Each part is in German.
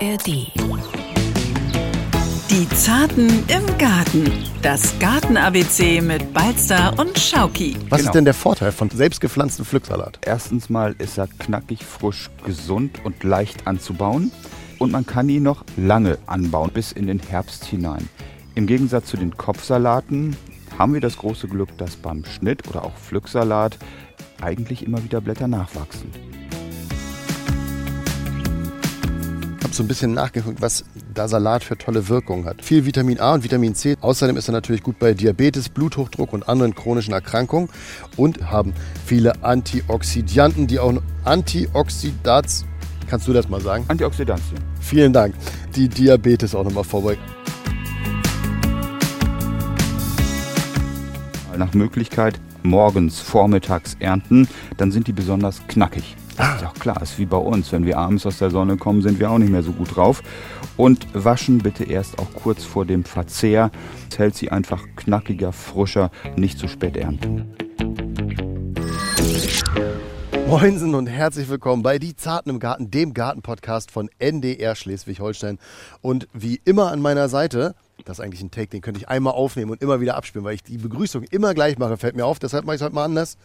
ARD. Die Zarten im Garten. Das Garten-ABC mit Balzer und Schauki. Was Genau. ist denn der Vorteil von selbstgepflanztem Pflücksalat? Erstens mal ist er knackig, frisch, gesund und leicht anzubauen. Und man kann ihn noch lange anbauen, bis in den Herbst hinein. Im Gegensatz zu den Kopfsalaten haben wir das große Glück, dass beim Schnitt oder auch Pflücksalat eigentlich immer wieder Blätter nachwachsen. Habe so ein bisschen nachgeguckt, was da Salat für tolle Wirkungen hat. Viel Vitamin A und Vitamin C. Außerdem ist er natürlich gut bei Diabetes, Bluthochdruck und anderen chronischen Erkrankungen und haben viele Antioxidantien, die auch Antioxidats. Kannst du das mal sagen? Antioxidantien. Vielen Dank. Die Diabetes auch nochmal vorbeugen. Nach Möglichkeit morgens, vormittags ernten, dann sind die besonders knackig. Das ist auch klar, ist wie bei uns. Wenn wir abends aus der Sonne kommen, sind wir auch nicht mehr so gut drauf. Und waschen bitte erst auch kurz vor dem Verzehr. Es hält sie einfach knackiger, frischer, nicht zu spät ernten. Moinsen und herzlich willkommen bei Die Zarten im Garten, dem Gartenpodcast von NDR Schleswig-Holstein. Und wie immer an meiner Seite, das ist eigentlich ein Take, den könnte ich einmal aufnehmen und immer wieder abspielen, weil ich die Begrüßung immer gleich mache, fällt mir auf. Deshalb mache ich es heute mal anders.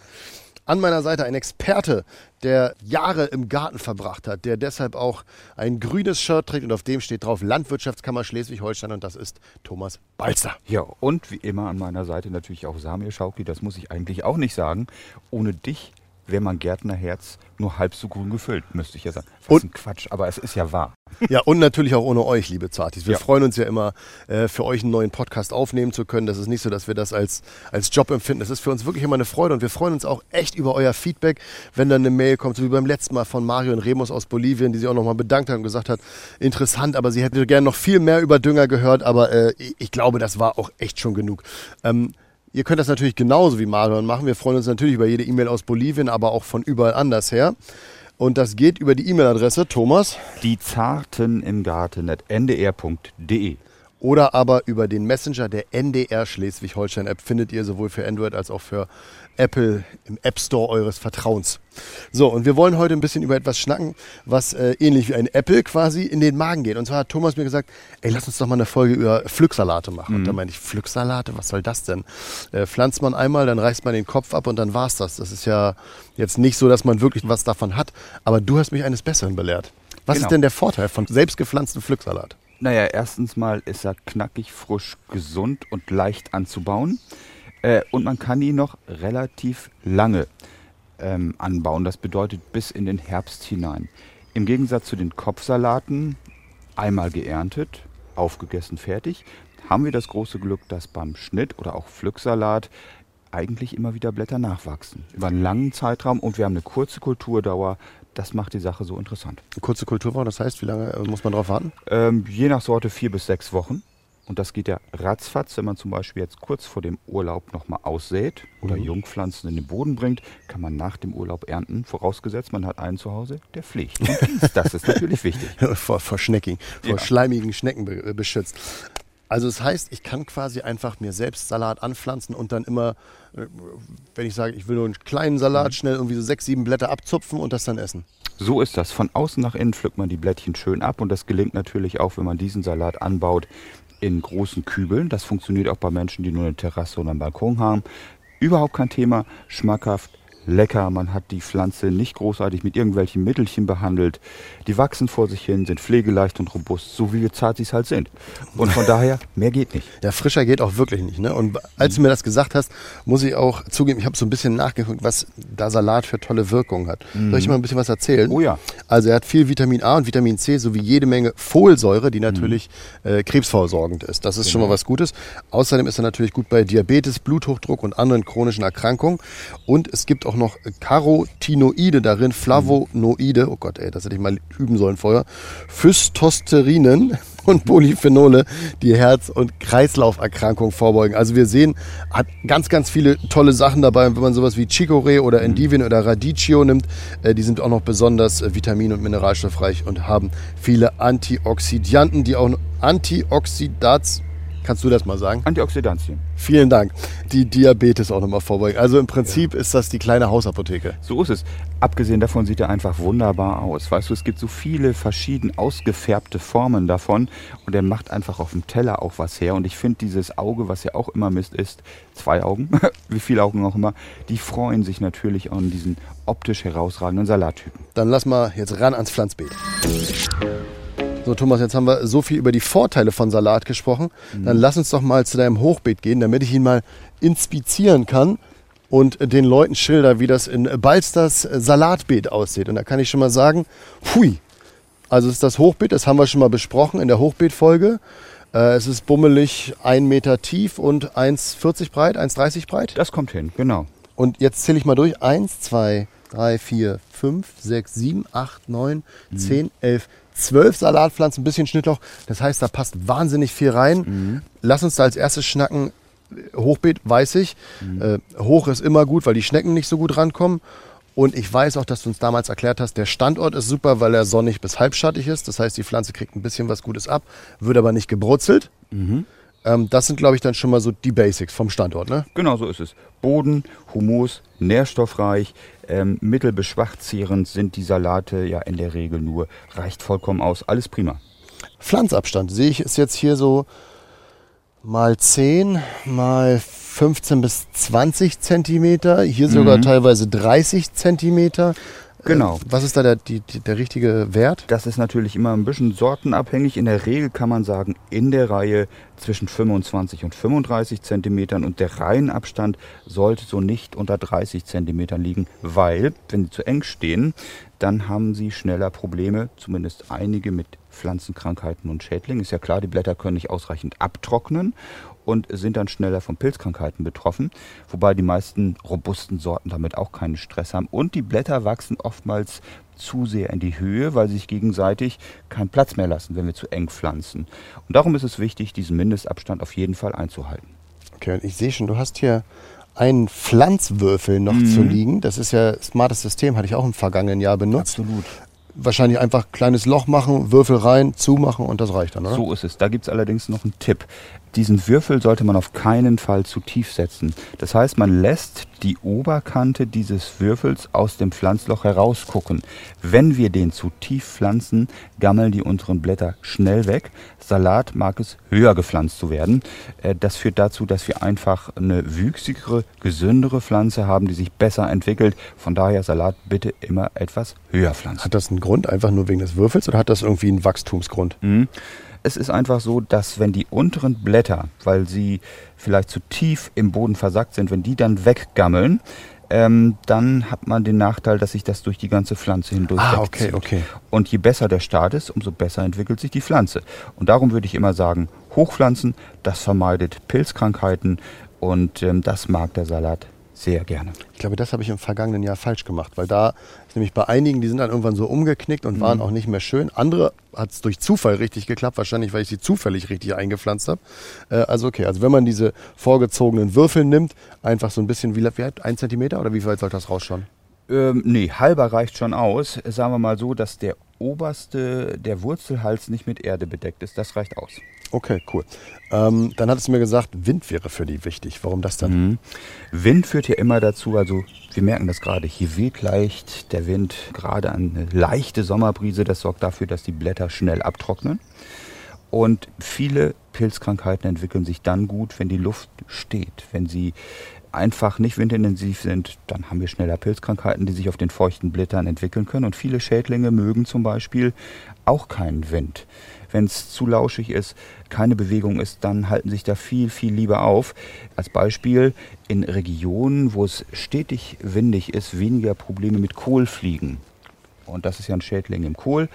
An meiner Seite ein Experte, der Jahre im Garten verbracht hat, der deshalb auch ein grünes Shirt trägt und auf dem steht drauf Landwirtschaftskammer Schleswig-Holstein und das ist Thomas Balzer. Ja, und wie immer an meiner Seite natürlich auch Samir Schauki. Das muss ich eigentlich auch nicht sagen. Ohne dich wäre mein Gärtnerherz nur halb so grün gefüllt, müsste ich ja sagen. Was Und- ein Quatsch, aber es ist ja wahr. Ja, und natürlich auch ohne euch, liebe Zartis. Wir Ja. freuen uns ja immer, äh, für euch einen neuen Podcast aufnehmen zu können. Das ist nicht so, dass wir das als, als Job empfinden. Das ist für uns wirklich immer eine Freude und wir freuen uns auch echt über euer Feedback, wenn dann eine Mail kommt, so wie beim letzten Mal von Mario und Remus aus Bolivien, die sich auch nochmal bedankt hat und gesagt hat, interessant, aber sie hätte gerne noch viel mehr über Dünger gehört, aber äh, ich, ich glaube, das war auch echt schon genug. Ähm, Ihr könnt das natürlich genauso wie Marion machen. Wir freuen uns natürlich über jede E-Mail aus Bolivien, aber auch von überall anders her. Und das geht über die E-Mail-Adresse Thomas. Die Zarten im Garten at ndr.de. oder aber über den Messenger der NDR Schleswig-Holstein App findet ihr sowohl für Android als auch für Apple im App Store eures Vertrauens. So, und wir wollen heute ein bisschen über etwas schnacken, was äh, ähnlich wie ein Apple quasi in den Magen geht. Und zwar hat Thomas mir gesagt, ey, lass uns doch mal eine Folge über Pflücksalate machen. Und da meinte ich, Pflücksalate, was soll das denn? Äh, pflanzt man einmal, dann reißt man den Kopf ab und dann war's das. Das ist ja jetzt nicht so, dass man wirklich was davon hat. Aber du hast mich eines Besseren belehrt. Was Genau. ist denn der Vorteil von selbstgepflanztem Pflücksalat? Naja, erstens mal ist er knackig, frisch, gesund und leicht anzubauen. Äh, und man kann ihn noch relativ lange ähm, anbauen. Das bedeutet bis in den Herbst hinein. Im Gegensatz zu den Kopfsalaten, einmal geerntet, aufgegessen, fertig, haben wir das große Glück, dass beim Schnitt oder auch Pflücksalat eigentlich immer wieder Blätter nachwachsen. Über einen langen Zeitraum und wir haben eine kurze Kulturdauer. Das macht die Sache so interessant. Kurze Kulturwoche, das heißt, wie lange äh, muss man drauf warten? Ähm, je nach Sorte vier bis sechs Wochen. Und das geht ja ratzfatz, wenn man zum Beispiel jetzt kurz vor dem Urlaub nochmal aussät oder Jungpflanzen in den Boden bringt, kann man nach dem Urlaub ernten, vorausgesetzt man hat einen zu Hause, der pflegt. Und. Das ist natürlich wichtig. vor, vor Schnecking, vor Ja. schleimigen Schnecken äh, beschützt. Also das heißt, ich kann quasi einfach mir selbst Salat anpflanzen und dann immer, äh, wenn ich sage, ich will nur einen kleinen Salat, schnell irgendwie so sechs, sieben Blätter abzupfen und das dann essen. So ist das. Von außen nach innen pflückt man die Blättchen schön ab und das gelingt natürlich auch, wenn man diesen Salat anbaut in großen Kübeln. Das funktioniert auch bei Menschen, die nur eine Terrasse oder einen Balkon haben. Überhaupt kein Thema, schmackhaft, lecker. Man hat die Pflanze nicht großartig mit irgendwelchen Mittelchen behandelt. Die wachsen vor sich hin, sind pflegeleicht und robust, so wie wir Zartis halt sind. Und von daher, mehr geht nicht. Ja, frischer geht auch wirklich nicht. Ne? Und als du mir das gesagt hast, muss ich auch zugeben, ich habe so ein bisschen nachgeguckt, was da Salat für tolle Wirkungen hat. Soll ich mal ein bisschen was erzählen? Oh ja. Also er hat viel Vitamin A und Vitamin C sowie jede Menge Folsäure, die natürlich äh, krebsvorsorgend ist. Das ist schon mal was Gutes. Außerdem ist er natürlich gut bei Diabetes, Bluthochdruck und anderen chronischen Erkrankungen. Und es gibt auch noch Carotinoide darin, Flavonoide, oh Gott, ey, das hätte ich mal üben sollen vorher, Phystosterinen und Polyphenole, die Herz- und Kreislauferkrankungen vorbeugen. Also wir sehen, hat ganz, ganz viele tolle Sachen dabei. Und wenn man sowas wie Chicorée oder Endivien oder Radicchio nimmt, äh, die sind auch noch besonders äh, vitamin- und mineralstoffreich und haben viele Antioxidantien, die auch Antioxidats Kannst du das mal sagen? Antioxidantien. Vielen Dank. Die Diabetes auch nochmal vorbeugen. Also im Prinzip ja. ist das die kleine Hausapotheke. So ist es. Abgesehen davon sieht er einfach wunderbar aus. Weißt du, es gibt so viele verschieden ausgefärbte Formen davon und er macht einfach auf dem Teller auch was her. Und ich finde dieses Auge, was ja auch immer Mist ist, zwei Augen, wie viele Augen auch immer, die freuen sich natürlich an diesen optisch herausragenden Salattypen. Dann lass mal jetzt ran ans Pflanzbeet. So, Thomas, jetzt haben wir so viel über die Vorteile von Salat gesprochen. Mhm. Dann lass uns doch mal zu deinem Hochbeet gehen, damit ich ihn mal inspizieren kann und den Leuten schilder, wie das in Balsters Salatbeet aussieht. Und da kann ich schon mal sagen, hui, also es ist das Hochbeet, das haben wir schon mal besprochen in der Hochbeetfolge. Äh, es ist bummelig, ein Meter tief und 1,40 breit, 1,30 breit. Das kommt hin, genau. Und jetzt zähle ich mal durch. 1, 2, 3, 4, 5, 6, 7, 8, 9, 10, 11, 12 Salatpflanzen, ein bisschen Schnittloch. Das heißt, da passt wahnsinnig viel rein. Mhm. Lass uns da als erstes schnacken. Hochbeet weiß ich. Mhm. Äh, hoch ist immer gut, weil die Schnecken nicht so gut rankommen. Und ich weiß auch, dass du uns damals erklärt hast, der Standort ist super, weil er sonnig bis halbschattig ist. Das heißt, die Pflanze kriegt ein bisschen was Gutes ab, wird aber nicht gebrutzelt. Mhm. Ähm, das sind, glaube ich, dann schon mal so die Basics vom Standort, ne? Genau so ist es. Boden, Humus, nährstoffreich, ähm, mittelbeschwachzehrend sind die Salate ja in der Regel nur. Reicht vollkommen aus. Alles prima. Pflanzabstand sehe ich ist jetzt hier so mal 10, mal 15 bis 20 Zentimeter. Hier sogar mhm. teilweise 30 Zentimeter. Genau. Äh, was ist da der, die, der richtige Wert? Das ist natürlich immer ein bisschen sortenabhängig. In der Regel kann man sagen, in der Reihe zwischen 25 und 35 Zentimetern und der Reihenabstand sollte so nicht unter 30 Zentimetern liegen, weil, wenn sie zu eng stehen, dann haben sie schneller Probleme, zumindest einige mit Pflanzenkrankheiten und Schädlingen. Ist ja klar, die Blätter können nicht ausreichend abtrocknen und sind dann schneller von Pilzkrankheiten betroffen, wobei die meisten robusten Sorten damit auch keinen Stress haben. Und die Blätter wachsen oftmals zu sehr in die Höhe, weil sie sich gegenseitig keinen Platz mehr lassen, wenn wir zu eng pflanzen. Und darum ist es wichtig, diesen Mindestabstand auf jeden Fall einzuhalten. Okay, und ich sehe schon, du hast hier einen Pflanzwürfel noch mhm. zu liegen. Das ist ja smartes System, hatte ich auch im vergangenen Jahr benutzt. Absolut wahrscheinlich einfach kleines Loch machen, Würfel rein, zumachen und das reicht dann, oder? So ist es. Da gibt es allerdings noch einen Tipp. Diesen Würfel sollte man auf keinen Fall zu tief setzen. Das heißt, man lässt die Oberkante dieses Würfels aus dem Pflanzloch herausgucken. Wenn wir den zu tief pflanzen, gammeln die unteren Blätter schnell weg. Salat mag es höher gepflanzt zu werden. Äh, das führt dazu, dass wir einfach eine wüchsigere, gesündere Pflanze haben, die sich besser entwickelt. Von daher Salat bitte immer etwas höher pflanzen. Hat das einen Grund, einfach nur wegen des Würfels oder hat das irgendwie einen Wachstumsgrund? Mhm. Es ist einfach so, dass wenn die unteren Blätter, weil sie vielleicht zu tief im Boden versackt sind, wenn die dann weggammeln, ähm, dann hat man den Nachteil, dass sich das durch die ganze Pflanze hindurch ah, okay, okay. Und je besser der Start ist, umso besser entwickelt sich die Pflanze. Und darum würde ich immer sagen, hochpflanzen, das vermeidet Pilzkrankheiten und ähm, das mag der Salat sehr gerne. Ich glaube, das habe ich im vergangenen Jahr falsch gemacht, weil da ist nämlich bei einigen, die sind dann irgendwann so umgeknickt und mhm. waren auch nicht mehr schön. Andere hat es durch Zufall richtig geklappt, wahrscheinlich, weil ich sie zufällig richtig eingepflanzt habe. Äh, also okay, also wenn man diese vorgezogenen Würfel nimmt, einfach so ein bisschen, wie, wie ein Zentimeter oder wie weit soll das rausschauen? Ähm, nee, halber reicht schon aus. Sagen wir mal so, dass der oberste, der Wurzelhals nicht mit Erde bedeckt ist. Das reicht aus. Okay, cool. Ähm, dann hattest du mir gesagt, Wind wäre für die wichtig. Warum das dann? Mhm. Wind führt ja immer dazu, also wir merken das gerade, hier weht leicht der Wind, gerade eine leichte Sommerbrise, das sorgt dafür, dass die Blätter schnell abtrocknen. Und viele Pilzkrankheiten entwickeln sich dann gut, wenn die Luft steht, wenn sie einfach nicht windintensiv sind, dann haben wir schneller Pilzkrankheiten, die sich auf den feuchten Blättern entwickeln können. Und viele Schädlinge mögen zum Beispiel auch keinen Wind. Wenn es zu lauschig ist, keine Bewegung ist, dann halten sich da viel, viel lieber auf. Als Beispiel in Regionen, wo es stetig windig ist, weniger Probleme mit Kohlfliegen. Und das ist ja ein Schädling im Kohl.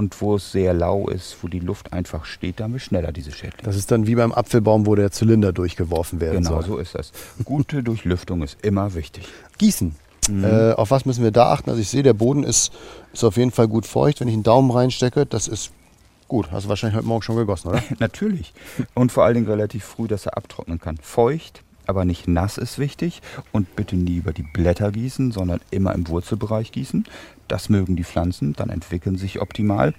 Und wo es sehr lau ist, wo die Luft einfach steht, da haben wir schneller diese Schädlinge. Das ist dann wie beim Apfelbaum, wo der Zylinder durchgeworfen werden genau, soll. Genau, so ist das. Gute Durchlüftung ist immer wichtig. Gießen. Mhm. Äh, auf was müssen wir da achten? Also ich sehe, der Boden ist, ist auf jeden Fall gut feucht. Wenn ich einen Daumen reinstecke, das ist gut. Hast du wahrscheinlich heute Morgen schon gegossen, oder? Natürlich. Und vor allen Dingen relativ früh, dass er abtrocknen kann. Feucht, aber nicht nass ist wichtig. Und bitte nie über die Blätter gießen, sondern immer im Wurzelbereich gießen. Das mögen die Pflanzen, dann entwickeln sich optimal.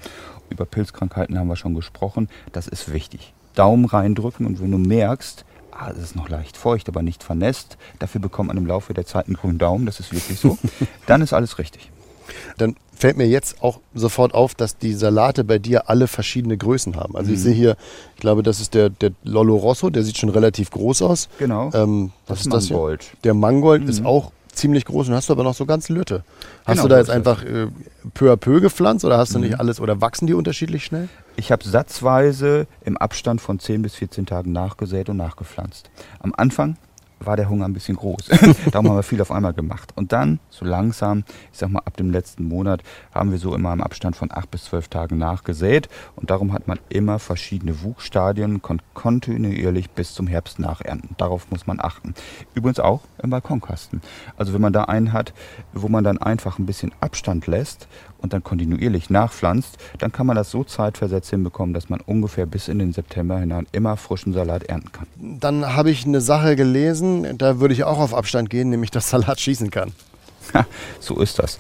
Über Pilzkrankheiten haben wir schon gesprochen. Das ist wichtig. Daumen reindrücken und wenn du merkst, ah, es ist noch leicht feucht, aber nicht vernässt, dafür bekommt man im Laufe der Zeit einen grünen Daumen, das ist wirklich so, dann ist alles richtig. Dann fällt mir jetzt auch sofort auf, dass die Salate bei dir alle verschiedene Größen haben. Also Mhm. ich sehe hier, ich glaube, das ist der, der Lollo Rosso, der sieht schon relativ groß aus. Genau. Ähm, was Das ist das hier? Mangold. Mhm. Der Mangold ist auch ziemlich groß und hast du aber noch so ganz Lütte. Hast Genau, du da jetzt einfach äh, peu à peu gepflanzt oder hast du Mhm. nicht alles oder wachsen die unterschiedlich schnell? Ich habe satzweise im Abstand von 10 bis 14 Tagen nachgesät und nachgepflanzt. Am Anfang war der Hunger ein bisschen groß. Darum haben wir viel auf einmal gemacht. Und dann, so langsam, ich sag mal ab dem letzten Monat, haben wir so immer im Abstand von 8 bis 12 Tagen nachgesät. Und darum hat man immer verschiedene Wuchsstadien kon kontinuierlich bis zum Herbst nachernten. Darauf muss man achten. Übrigens auch im Balkonkasten. Also wenn man da einen hat, wo man dann einfach ein bisschen Abstand lässt und dann kontinuierlich nachpflanzt, dann kann man das so zeitversetzt hinbekommen, dass man ungefähr bis in den September hinein immer frischen Salat ernten kann. Dann habe ich eine Sache gelesen, da würde ich auch auf Abstand gehen, nämlich dass Salat schießen kann. So ist das.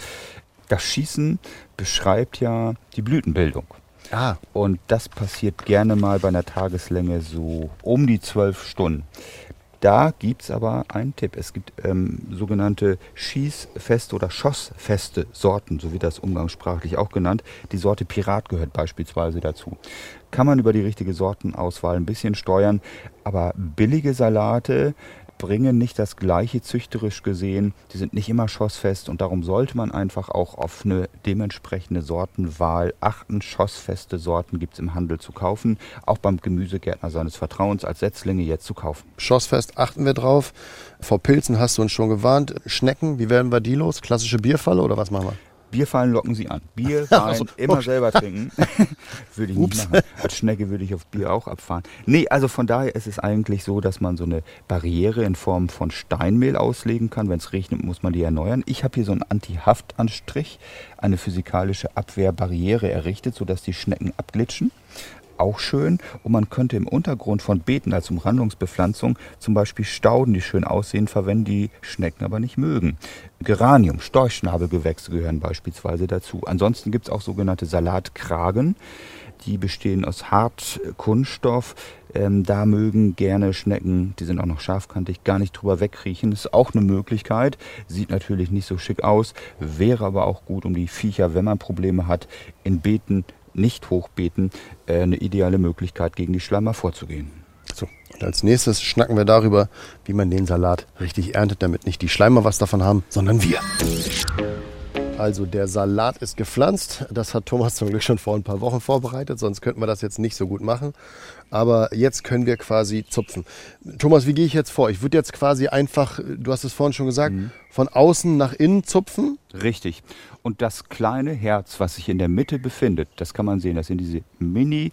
Das Schießen beschreibt ja die Blütenbildung. Ah, Und das passiert gerne mal bei einer Tageslänge so um die zwölf Stunden. Da gibt es aber einen Tipp. Es gibt ähm, sogenannte schießfeste oder schossfeste Sorten, so wird das umgangssprachlich auch genannt. Die Sorte Pirat gehört beispielsweise dazu. Kann man über die richtige Sortenauswahl ein bisschen steuern, aber billige Salate bringen nicht das gleiche züchterisch gesehen. Die sind nicht immer schossfest und darum sollte man einfach auch auf eine dementsprechende Sortenwahl achten. Schossfeste Sorten gibt es im Handel zu kaufen, auch beim Gemüsegärtner seines Vertrauens als Setzlinge jetzt zu kaufen. Schossfest achten wir drauf. Vor Pilzen hast du uns schon gewarnt. Schnecken, wie werden wir die los? Klassische Bierfalle oder was machen wir? Bierfallen locken sie an. Bier, Wein, Also, immer selber trinken. würde ich Ups. nicht machen. Als Schnecke würde ich auf Bier auch abfahren. Nee, also von daher ist es eigentlich so, dass man so eine Barriere in Form von Steinmehl auslegen kann. Wenn es regnet, muss man die erneuern. Ich habe hier so einen Anti-Haftanstrich, eine physikalische Abwehrbarriere errichtet, sodass die Schnecken abglitschen. Auch schön. Und man könnte im Untergrund von Beeten als Umrandungsbepflanzung zum Beispiel Stauden, die schön aussehen, verwenden, die Schnecken aber nicht mögen. Geranium, Storchschnabelgewächse gehören beispielsweise dazu. Ansonsten gibt es auch sogenannte Salatkragen. Die bestehen aus Hartkunststoff. Ähm, da mögen gerne Schnecken, die sind auch noch scharfkantig, gar nicht drüber wegkriechen. Ist auch eine Möglichkeit. Sieht natürlich nicht so schick aus, wäre aber auch gut, um die Viecher, wenn man Probleme hat, in Beeten, nicht Hochbeeten, äh, eine ideale Möglichkeit, gegen die Schleimer vorzugehen. So, und als nächstes schnacken wir darüber, wie man den Salat richtig erntet, damit nicht die Schleimer was davon haben, sondern wir. Also der Salat ist gepflanzt. Das hat Thomas zum Glück schon vor ein paar Wochen vorbereitet, sonst könnten wir das jetzt nicht so gut machen. Aber jetzt können wir quasi zupfen. Thomas, wie gehe ich jetzt vor? Ich würde jetzt quasi einfach, du hast es vorhin schon gesagt, von außen nach innen zupfen. Richtig. Und das kleine Herz, was sich in der Mitte befindet, das kann man sehen, das sind diese Mini-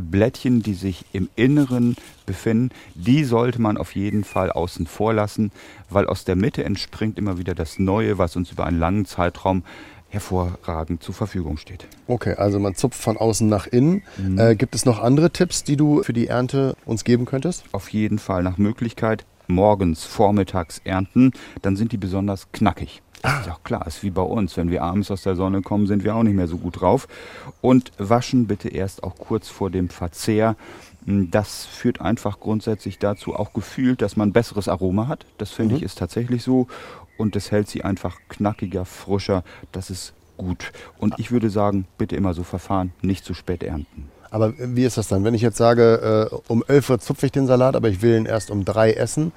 Blättchen, die sich im Inneren befinden, die sollte man auf jeden Fall außen vor lassen, weil aus der Mitte entspringt immer wieder das Neue, was uns über einen langen Zeitraum hervorragend zur Verfügung steht. Okay, also man zupft von außen nach innen. Äh, gibt es noch andere Tipps, die du für die Ernte uns geben könntest? Auf jeden Fall nach Möglichkeit morgens, vormittags ernten, dann sind die besonders knackig. Ist ja auch klar, ist wie bei uns. Wenn wir abends aus der Sonne kommen, sind wir auch nicht mehr so gut drauf. Und waschen bitte erst auch kurz vor dem Verzehr. Das führt einfach grundsätzlich dazu, auch gefühlt, dass man ein besseres Aroma hat. Das finde ich ist tatsächlich so. Und das hält sie einfach knackiger, frischer. Das ist gut. Und ich würde sagen, bitte immer so verfahren, nicht zu spät ernten. Aber wie ist das dann? Wenn ich jetzt sage, äh, um 11 Uhr zupfe ich den Salat, aber ich will ihn erst um 3 essen,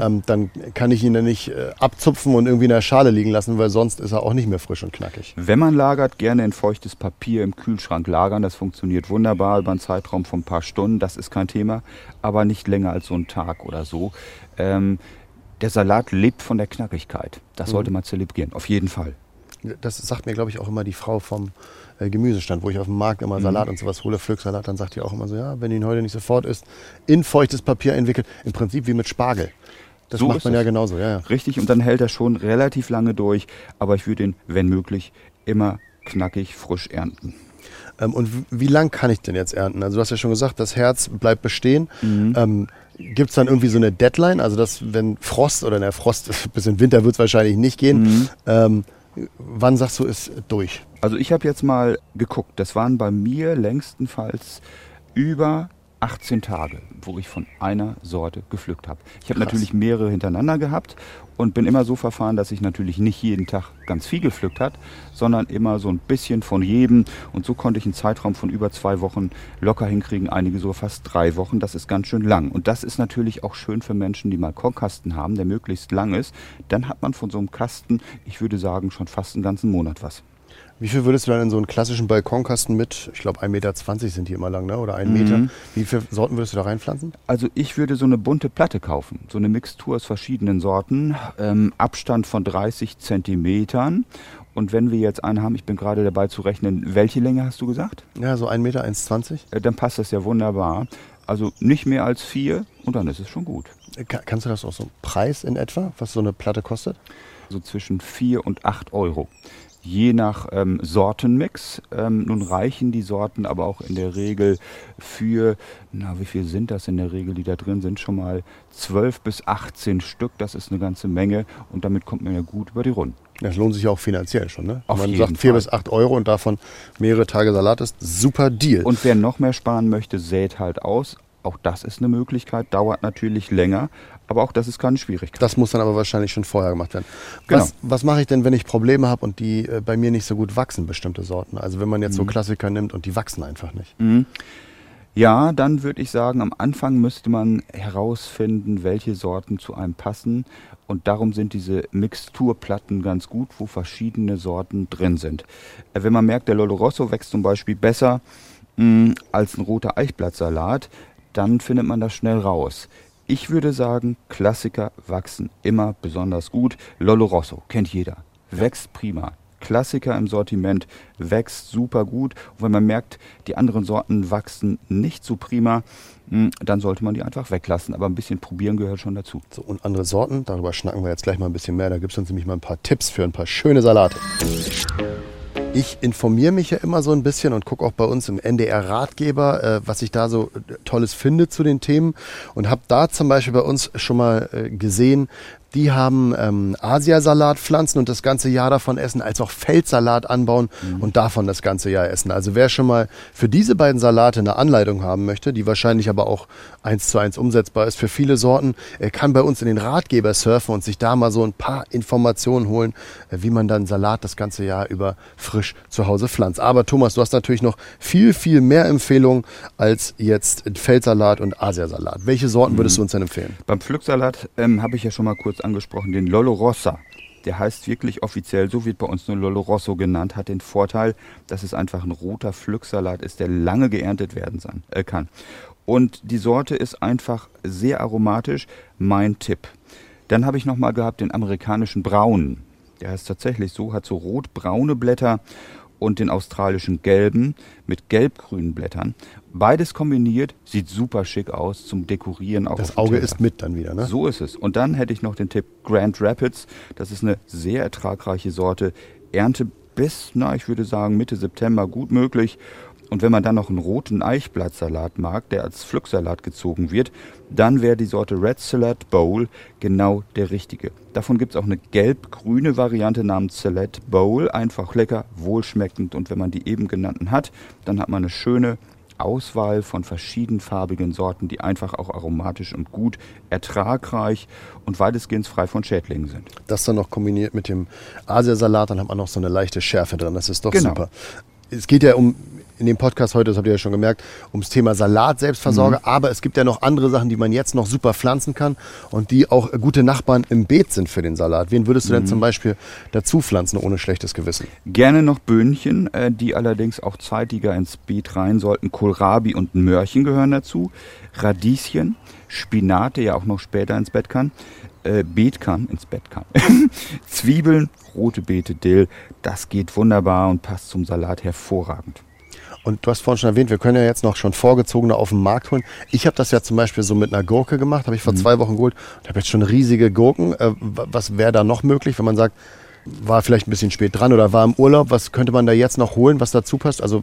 ähm, dann kann ich ihn dann nicht äh, abzupfen und irgendwie in der Schale liegen lassen, weil sonst ist er auch nicht mehr frisch und knackig. Wenn man lagert, gerne in feuchtes Papier im Kühlschrank lagern. Das funktioniert wunderbar über einen Zeitraum von ein paar Stunden. Das ist kein Thema, aber nicht länger als so einen Tag oder so. Ähm, der Salat lebt von der Knackigkeit. Das sollte man zelebrieren, auf jeden Fall. Das sagt mir, glaube ich, auch immer die Frau vom äh, Gemüsestand, wo ich auf dem Markt immer Salat und sowas hole, Pflücksalat, dann sagt die auch immer so, ja, wenn ihr ihn heute nicht sofort isst, in feuchtes Papier entwickelt, im Prinzip wie mit Spargel. Das So macht man ja genauso, ja, ja. Richtig, und dann hält er schon relativ lange durch. Aber ich würde ihn, wenn möglich, immer knackig frisch ernten. Ähm, und wie lang kann ich denn jetzt ernten? Also du hast ja schon gesagt, das Herz bleibt bestehen. Ähm, Gibt es dann irgendwie so eine Deadline? Also dass wenn Frost oder der Frost, bis in Winter wird es wahrscheinlich nicht gehen. Ähm, wann sagst du, ist durch? Also ich habe jetzt mal geguckt, das waren bei mir längstenfalls über 18 Tage, wo ich von einer Sorte gepflückt habe. Ich habe natürlich mehrere hintereinander gehabt und bin immer so verfahren, dass ich natürlich nicht jeden Tag ganz viel gepflückt hat, sondern immer so ein bisschen von jedem. Und so konnte ich einen Zeitraum von über zwei Wochen locker hinkriegen, einige so fast drei Wochen. Das ist ganz schön lang. Und das ist natürlich auch schön für Menschen, die mal Kornkasten haben, der möglichst lang ist. Dann hat man von so einem Kasten, ich würde sagen, schon fast einen ganzen Monat was. Wie viel würdest du dann in so einen klassischen Balkonkasten mit, ich glaube 1,20 Meter sind die immer lang, ne? oder 1 Meter, Mhm. wie viele Sorten würdest du da reinpflanzen? Also ich würde so eine bunte Platte kaufen, so eine Mixtur aus verschiedenen Sorten, ähm, Abstand von 30 Zentimetern. Und wenn wir jetzt einen haben, ich bin gerade dabei zu rechnen, welche Länge hast du gesagt? Ja, so 1 Meter, 1,20. Äh, dann passt das ja wunderbar. Also nicht mehr als vier und dann ist es schon gut. Äh, Ka- Kannst du das auch so einen Preis in etwa, was so eine Platte kostet? So zwischen 4 und 8 Euro. Je nach ähm, Sortenmix. Ähm, nun reichen die Sorten aber auch in der Regel für, na, wie viel sind das in der Regel, die da drin sind? Schon mal 12 bis 18 Stück. Das ist eine ganze Menge und damit kommt man ja gut über die Runden. Das lohnt sich ja auch finanziell schon, ne? Auf man sagt 4 Fall. bis 8 Euro und davon mehrere Tage Salat ist, super Deal. Und wer noch mehr sparen möchte, sät halt aus. Auch das ist eine Möglichkeit, dauert natürlich länger, aber auch das ist keine Schwierigkeit. Das muss dann aber wahrscheinlich schon vorher gemacht werden. Genau. Was, was mache ich denn, wenn ich Probleme habe und die äh, bei mir nicht so gut wachsen, bestimmte Sorten? Also wenn man jetzt so Klassiker nimmt und die wachsen einfach nicht. Ja, dann würde ich sagen, am Anfang müsste man herausfinden, welche Sorten zu einem passen. Und darum sind diese Mixturplatten ganz gut, wo verschiedene Sorten drin sind. Äh, Wenn man merkt, der Lolo Rosso wächst zum Beispiel besser mh, als ein roter Eichblattsalat, dann findet man das schnell raus. Ich würde sagen, Klassiker wachsen immer besonders gut. Lolo Rosso kennt jeder. Wächst prima. Klassiker im Sortiment wächst super gut. Und wenn man merkt, die anderen Sorten wachsen nicht so prima, mh, dann sollte man die einfach weglassen. Aber ein bisschen probieren gehört schon dazu. So, und andere Sorten, darüber schnacken wir jetzt gleich mal ein bisschen mehr. Da gibt es uns nämlich mal ein paar Tipps für ein paar schöne Salate. Ich informiere mich ja immer so ein bisschen und gucke auch bei uns im NDR Ratgeber, äh, was ich da so äh, Tolles finde zu den Themen. Und habe da zum Beispiel bei uns schon mal äh, gesehen, die haben ähm, Asiasalat pflanzen und das ganze Jahr davon essen, als auch Feldsalat anbauen und davon das ganze Jahr essen. Also wer schon mal für diese beiden Salate eine Anleitung haben möchte, die wahrscheinlich aber auch eins zu eins umsetzbar ist für viele Sorten, er kann bei uns in den Ratgeber surfen und sich da mal so ein paar Informationen holen, äh, wie man dann Salat das ganze Jahr über frisch zu Hause pflanzt. Aber Thomas, du hast natürlich noch viel, viel mehr Empfehlungen als jetzt Feldsalat und Asiasalat. Welche Sorten würdest du uns denn empfehlen? Beim Pflücksalat ähm, habe ich ja schon mal kurz angesprochen, den Lolo Rossa. Der heißt wirklich offiziell, so wird bei uns nur Lolo Rosso genannt, hat den Vorteil, dass es einfach ein roter Pflücksalat ist, der lange geerntet werden äh, kann. Und die Sorte ist einfach sehr aromatisch, mein Tipp. Dann habe ich noch mal gehabt den amerikanischen Braunen. Der heißt tatsächlich so, hat so rot-braune Blätter und den australischen gelben mit gelb-grünen Blättern. Beides kombiniert, sieht super schick aus zum Dekorieren auch auf Das Auge ist mit dann wieder, ne? So ist es. Und dann hätte ich noch den Tipp Grand Rapids. Das ist eine sehr ertragreiche Sorte. Ernte bis, na, ich würde sagen, Mitte September gut möglich. Und wenn man dann noch einen roten Eichblattsalat mag, der als Pflücksalat gezogen wird, dann wäre die Sorte Red Salad Bowl genau der richtige. Davon gibt es auch eine gelb-grüne Variante namens Salad Bowl. Einfach lecker, wohlschmeckend. Und wenn man die eben genannten hat, dann hat man eine schöne Auswahl von verschiedenfarbigen Sorten, die einfach auch aromatisch und gut, ertragreich und weitestgehend frei von Schädlingen sind. Das dann noch kombiniert mit dem Asiasalat, dann hat man noch so eine leichte Schärfe drin. Das ist doch Genau. super. Es geht ja um, in dem Podcast heute, das habt ihr ja schon gemerkt, ums Thema Salat, Selbstversorge. Mhm. Aber es gibt ja noch andere Sachen, die man jetzt noch super pflanzen kann und die auch gute Nachbarn im Beet sind für den Salat. Wen würdest du Mhm. denn zum Beispiel dazu pflanzen, ohne schlechtes Gewissen? Gerne noch Böhnchen, äh, die allerdings auch zeitiger ins Beet rein sollten. Kohlrabi und Möhrchen gehören dazu. Radieschen, Spinat, der ja auch noch später ins Bett kann. Äh, Beet kann, ins Bett kann. Zwiebeln, rote Beete, Dill, das geht wunderbar und passt zum Salat hervorragend. Und du hast vorhin schon erwähnt, wir können ja jetzt noch schon vorgezogene auf den Markt holen. Ich habe das ja zum Beispiel so mit einer Gurke gemacht, habe ich vor zwei Wochen geholt und habe jetzt schon riesige Gurken. Äh, wa- was wäre da noch möglich, wenn man sagt, war vielleicht ein bisschen spät dran oder war im Urlaub? Was könnte man da jetzt noch holen, was dazu passt? Also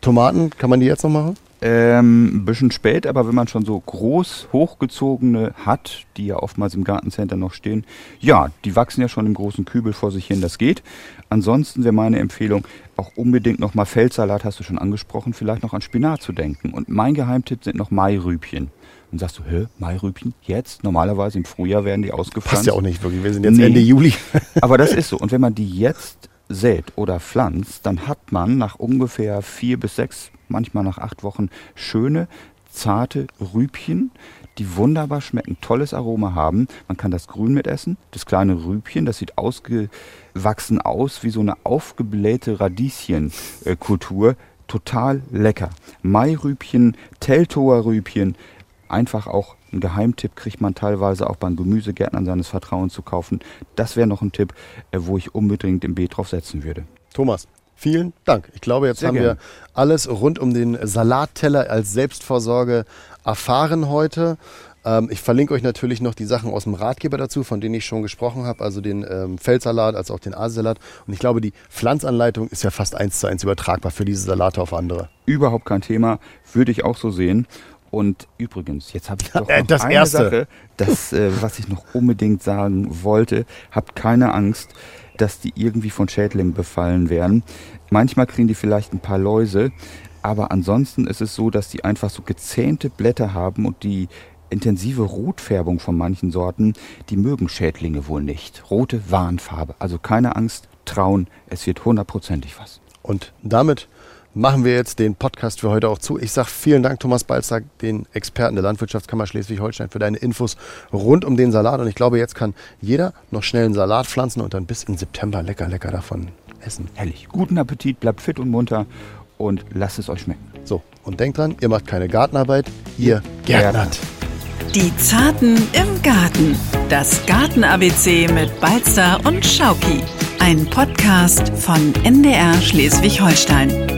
Tomaten, kann man die jetzt noch machen? Ähm, ein bisschen spät, aber wenn man schon so groß hochgezogene hat, die ja oftmals im Gartencenter noch stehen, ja, die wachsen ja schon im großen Kübel vor sich hin, das geht. Ansonsten wäre meine Empfehlung, auch unbedingt nochmal Feldsalat, hast du schon angesprochen, vielleicht noch an Spinat zu denken. Und mein Geheimtipp sind noch Mairübchen. Und sagst du, hä, Mairübchen? Jetzt? Normalerweise im Frühjahr werden die ausgepflanzt. Passt ja auch nicht wirklich. Wir sind jetzt nee. Ende Juli. Aber das ist so. Und wenn man die jetzt sät oder pflanzt, dann hat man nach ungefähr vier bis sechs, manchmal nach acht Wochen schöne, zarte Rübchen, die wunderbar schmecken, tolles Aroma haben. Man kann das grün mitessen. Das kleine Rübchen, das sieht ausgewachsen aus wie so eine aufgeblähte Radieschenkultur. Total lecker. Mairübchen, Teltower Rübchen, einfach auch ein Geheimtipp kriegt man teilweise auch beim Gemüsegärtnern seines Vertrauens zu kaufen. Das wäre noch ein Tipp, äh, wo ich unbedingt im Beet drauf setzen würde. Thomas, vielen Dank. Ich glaube, jetzt Sehr haben gerne. wir alles rund um den Salatteller als Selbstvorsorge erfahren heute. Ähm, ich verlinke euch natürlich noch die Sachen aus dem Ratgeber dazu, von denen ich schon gesprochen habe, also den ähm, Feldsalat als auch den Asisalat. Und ich glaube, die Pflanzanleitung ist ja fast eins zu eins übertragbar für diese Salate auf andere. Überhaupt kein Thema, würde ich auch so sehen. Und übrigens, jetzt habe ich doch noch das eine Erste. Sache, das, äh, was ich noch unbedingt sagen wollte. Habt keine Angst, dass die irgendwie von Schädlingen befallen werden. Manchmal kriegen die vielleicht ein paar Läuse, aber ansonsten ist es so, dass die einfach so gezähnte Blätter haben und die intensive Rotfärbung von manchen Sorten, die mögen Schädlinge wohl nicht. Rote Warnfarbe. Also keine Angst, trauen, es wird hundertprozentig was. Und damit machen wir jetzt den Podcast für heute auch zu. Ich sage vielen Dank, Thomas Balzer, den Experten der Landwirtschaftskammer Schleswig-Holstein, für deine Infos rund um den Salat. Und ich glaube, jetzt kann jeder noch schnell einen Salat pflanzen und dann bis in September lecker, lecker davon essen. Herrlich. Guten Appetit, bleibt fit und munter und lasst es euch schmecken. So, und denkt dran, ihr macht keine Gartenarbeit, ihr gärtnert. Die Zarten im Garten. Das Garten-ABC mit Balzer und Schauki. Ein Podcast von NDR Schleswig-Holstein.